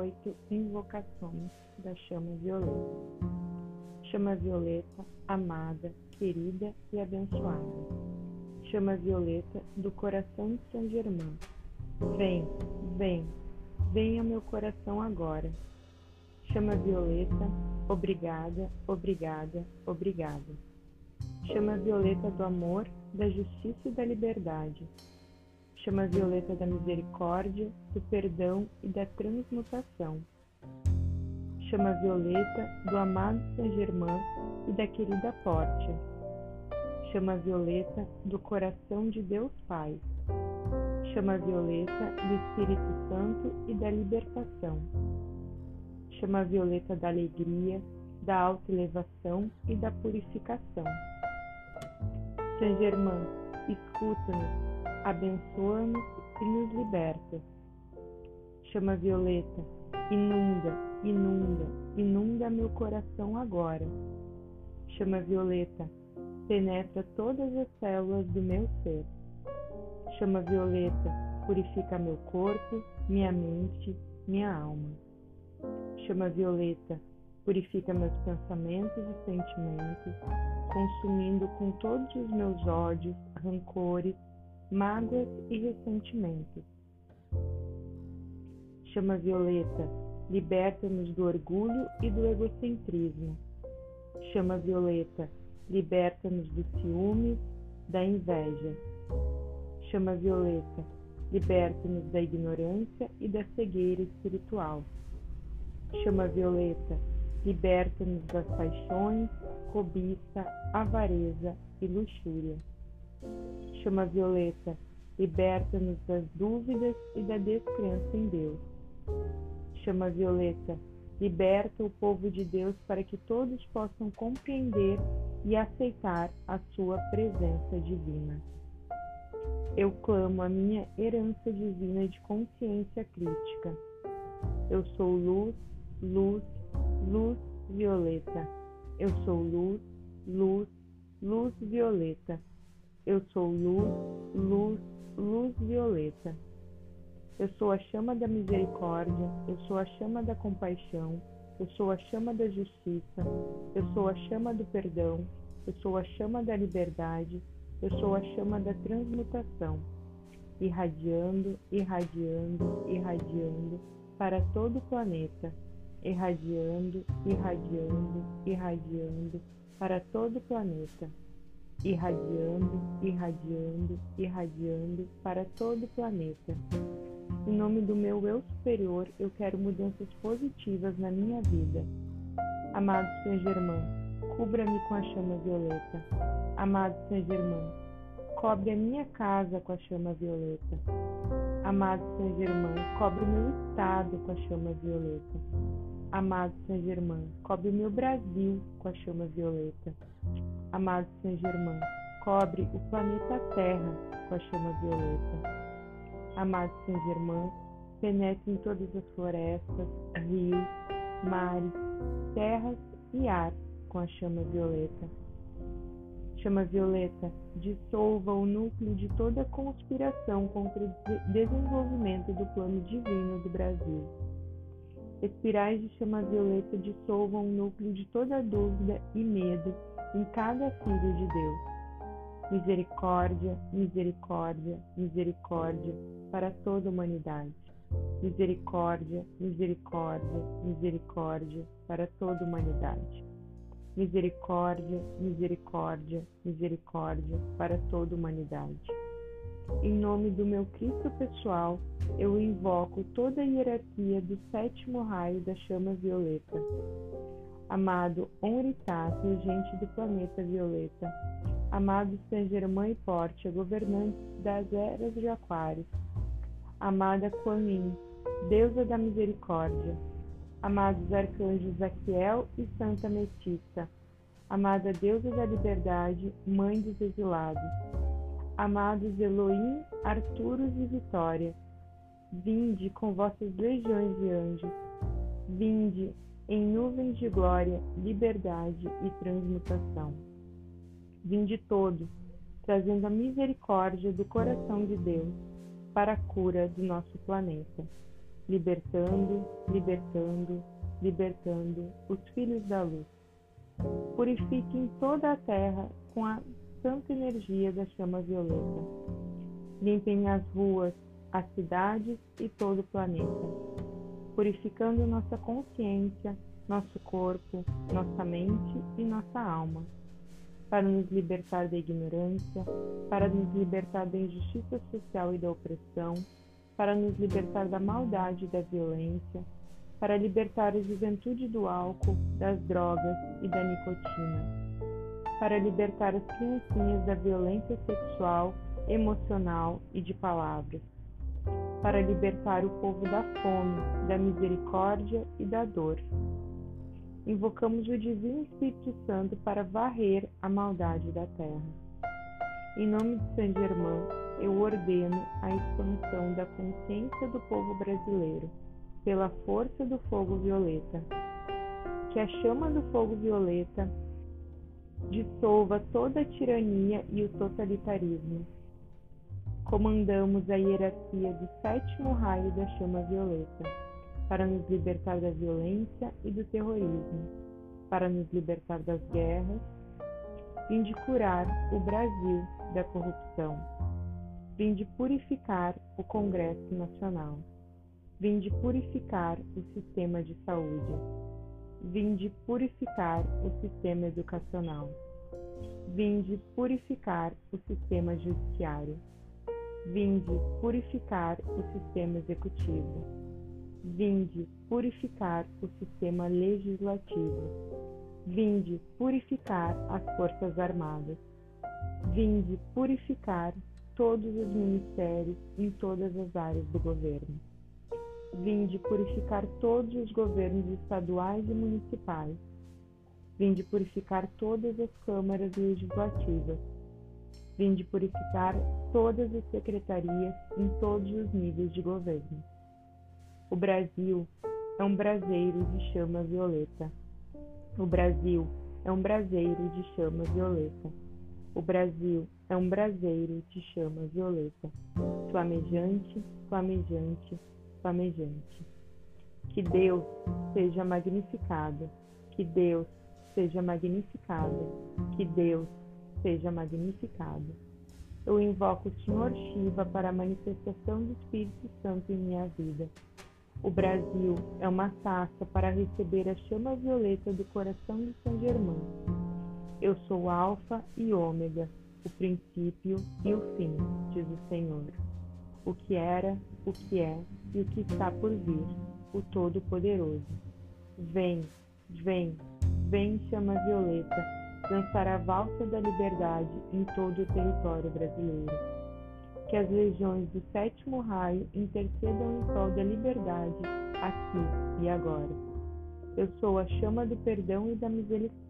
28 Invocações da Chama Violeta. Chama Violeta, amada, querida e abençoada. Chama Violeta do coração de São Germain. Vem, vem, vem ao meu coração agora. Chama Violeta, obrigada, obrigada, obrigada. Chama Violeta do amor, da justiça e da liberdade chama violeta da misericórdia, do perdão e da transmutação. Chama violeta do amado Saint Germain e da querida Pórtia. Chama violeta do coração de Deus Pai. Chama violeta do Espírito Santo e da libertação. Chama violeta da alegria, da autoelevação e da purificação. Saint Germain, escuta-nos abençoa-nos e nos liberta. Chama violeta, inunda, inunda, inunda meu coração agora. Chama violeta, penetra todas as células do meu ser. Chama violeta, purifica meu corpo, minha mente, minha alma. Chama violeta, purifica meus pensamentos e sentimentos, consumindo com todos os meus ódios, rancores, mágoas e ressentimentos. Chama violeta, liberta-nos do orgulho e do egocentrismo. Chama violeta, liberta-nos do ciúme, da inveja. Chama violeta, liberta-nos da ignorância e da cegueira espiritual. Chama violeta, liberta-nos das paixões, cobiça, avareza e luxúria. Chama violeta, liberta-nos das dúvidas e da descrença em Deus. Chama violeta, liberta o povo de Deus para que todos possam compreender e aceitar a sua presença divina. Eu clamo a minha herança divina de consciência crítica. Eu sou luz, luz, luz violeta. Eu sou luz, luz, luz violeta. Eu sou luz, luz, luz violeta. Eu sou a chama da misericórdia, eu sou a chama da compaixão, eu sou a chama da justiça, eu sou a chama do perdão, eu sou a chama da liberdade, eu sou a chama da transmutação, irradiando, irradiando, irradiando para todo o planeta, irradiando, irradiando, irradiando para todo o planeta irradiando, irradiando, irradiando para todo o planeta. Em nome do meu eu superior, eu quero mudanças positivas na minha vida. Amado Saint Germain, cubra-me com a chama violeta. Amado Saint Germain, cobre a minha casa com a chama violeta. Amado Saint Germain, cobre o meu estado com a chama violeta. Amado Saint Germain, cobre o meu Brasil com a chama violeta. Amado Saint Germain, cobre o planeta Terra com a chama violeta. Amado Saint Germain, penetre em todas as florestas, rios, mares, terras e ar com a chama violeta. Chama violeta, dissolva o núcleo de toda conspiração contra o desenvolvimento do plano divino do Brasil. Espirais de chama violeta dissolvam o núcleo de toda dúvida e medo em cada filho de Deus. Misericórdia, misericórdia, misericórdia para toda a humanidade. Misericórdia, misericórdia, misericórdia para toda a humanidade. Misericórdia, misericórdia, misericórdia para toda a humanidade. Em nome do meu Cristo pessoal, eu invoco toda a hierarquia do sétimo raio da chama violeta Amado Onritat, regente do planeta Violeta. Amado Saint Germain Porte, governante das eras de Aquário. Amada Kuan Yin, deusa da misericórdia. Amados arcanjos Zaquiel e Santa Metista. Amada deusa da liberdade, mãe dos exilados. Amados Elohim, Arturos e Vitória. Vinde com vossas legiões de anjos. Vinde, em nuvens de glória, liberdade e transmutação. Vinde todos, trazendo a misericórdia do coração de Deus para a cura do nosso planeta. libertando, libertando, libertando os filhos da luz. Purifiquem toda a terra com a santa energia da chama violeta. Limpem as ruas, as cidades e todo o planeta, purificando nossa consciência, nosso corpo, nossa mente e nossa alma, para nos libertar da ignorância, para nos libertar da injustiça social e da opressão, para nos libertar da maldade e da violência, para libertar a juventude do álcool, das drogas e da nicotina, para libertar as criancinhas da violência sexual, emocional e de palavras, para libertar o povo da fome, da misericórdia e da dor. Invocamos o Divino Espírito Santo para varrer a maldade da terra. Em nome de Saint Germain, eu ordeno a expansão da consciência do povo brasileiro pela força do fogo violeta. Que a chama do fogo violeta dissolva toda a tirania e o totalitarismo comandamos a hierarquia do sétimo raio da chama violeta, para nos libertar da violência e do terrorismo, para nos libertar das guerras, vim de curar o Brasil da corrupção, vim de purificar o Congresso Nacional, vim de purificar o sistema de saúde, vim de purificar o sistema educacional, vim de purificar o sistema judiciário Vinde purificar o sistema executivo. Vinde purificar o sistema legislativo. Vinde purificar as Forças Armadas. Vinde purificar todos os ministérios em todas as áreas do governo. Vinde purificar todos os governos estaduais e municipais. Vinde purificar todas as câmaras legislativas Vinde purificar todas as secretarias em todos os níveis de governo. O Brasil é um braseiro de chama violeta. O Brasil é um braseiro de chama violeta. O Brasil é um braseiro de chama violeta, flamejante, flamejante, flamejante. Que Deus seja magnificado, que Deus seja magnificado, que Deus seja magnificado. Eu invoco o Senhor Shiva para a manifestação do Espírito Santo em minha vida. O Brasil é uma taça para receber a chama violeta do coração de São Germão. Eu sou Alfa e Ômega, o princípio e o fim, diz o Senhor. O que era, o que é e o que está por vir, o Todo-Poderoso. Vem, vem, vem, chama violeta dançar a valsa da liberdade em todo o território brasileiro. Que as legiões do sétimo raio intercedam em prol da liberdade aqui e agora. Eu sou a chama do perdão e da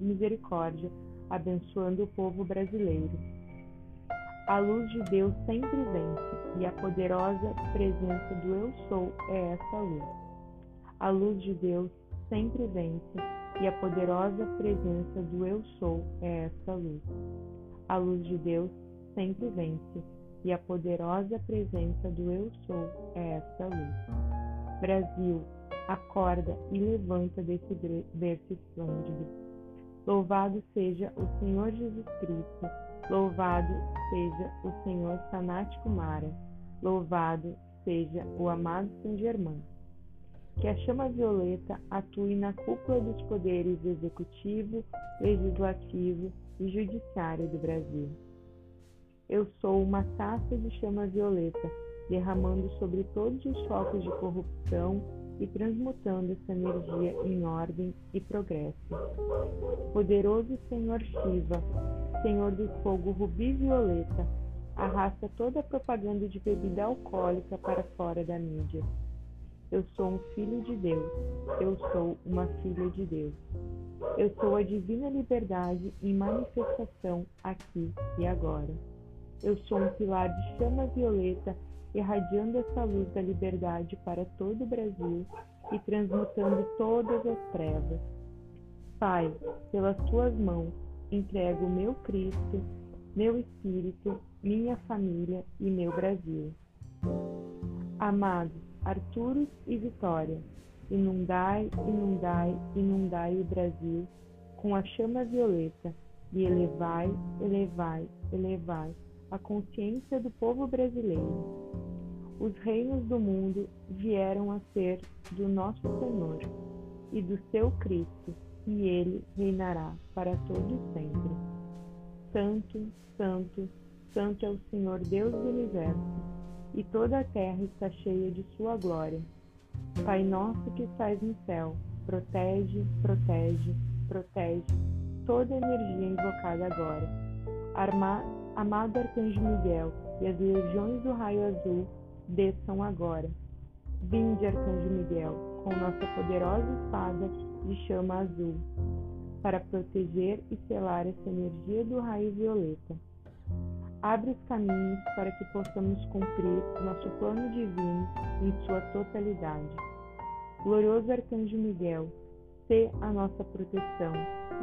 misericórdia, abençoando o povo brasileiro. A luz de Deus sempre vence, e a poderosa presença do Eu Sou é essa luz. A luz de Deus sempre vence, e a poderosa presença do Eu Sou é essa luz. A luz de Deus sempre vence, e a poderosa presença do Eu Sou é essa luz. Brasil, acorda e levanta desse berço esplêndido. Louvado seja o Senhor Jesus Cristo, louvado seja o Senhor Sanático Mara, louvado seja o amado São Germano que a chama violeta atue na cúpula dos poderes executivo, legislativo e judiciário do Brasil. Eu sou uma taça de chama violeta, derramando sobre todos os focos de corrupção e transmutando essa energia em ordem e progresso. Poderoso Senhor Shiva, Senhor do fogo rubi violeta, arrasta toda a propaganda de bebida alcoólica para fora da mídia eu sou um filho de Deus. Eu sou uma filha de Deus. Eu sou a divina liberdade em manifestação aqui e agora. Eu sou um pilar de chama violeta irradiando essa luz da liberdade para todo o Brasil e transmutando todas as trevas. Pai, pelas tuas mãos, entrego o meu Cristo, meu Espírito, minha família e meu Brasil. Amados, Arturos e Vitória, inundai, inundai, inundai o Brasil com a chama violeta e elevai, elevai, elevai a consciência do povo brasileiro. Os reinos do mundo vieram a ser do nosso Senhor e do seu Cristo, e ele reinará para todo sempre. Santo, santo, santo é o Senhor Deus do universo, e toda a terra está cheia de sua glória. Pai nosso que estás no céu, protege, protege, protege toda a energia invocada agora. Arma, amado Arcanjo Miguel e as legiões do raio azul desçam agora. Vinde, Arcanjo Miguel, com nossa poderosa espada de chama azul, para proteger e selar essa energia do raio violeta. Abre os caminhos para que possamos cumprir nosso plano divino em sua totalidade. Glorioso Arcanjo Miguel, sê a nossa proteção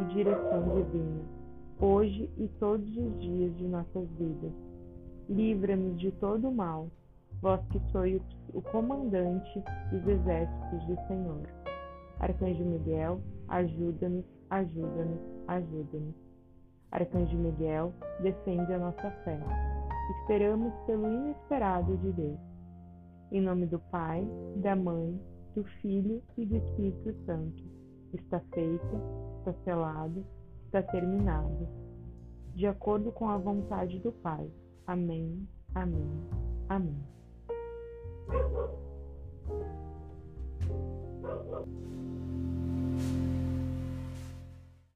e direção divina, hoje e todos os dias de nossas vidas. Livra-nos de todo o mal, vós que sois o comandante dos exércitos do Senhor. Arcanjo Miguel, ajuda-nos, ajuda-nos, ajuda-nos. Arcanjo Miguel, defende a nossa fé. Esperamos pelo inesperado de Deus. Em nome do Pai, da Mãe, do Filho e do Espírito Santo. Está feito, está selado, está terminado. De acordo com a vontade do Pai. Amém, amém, amém.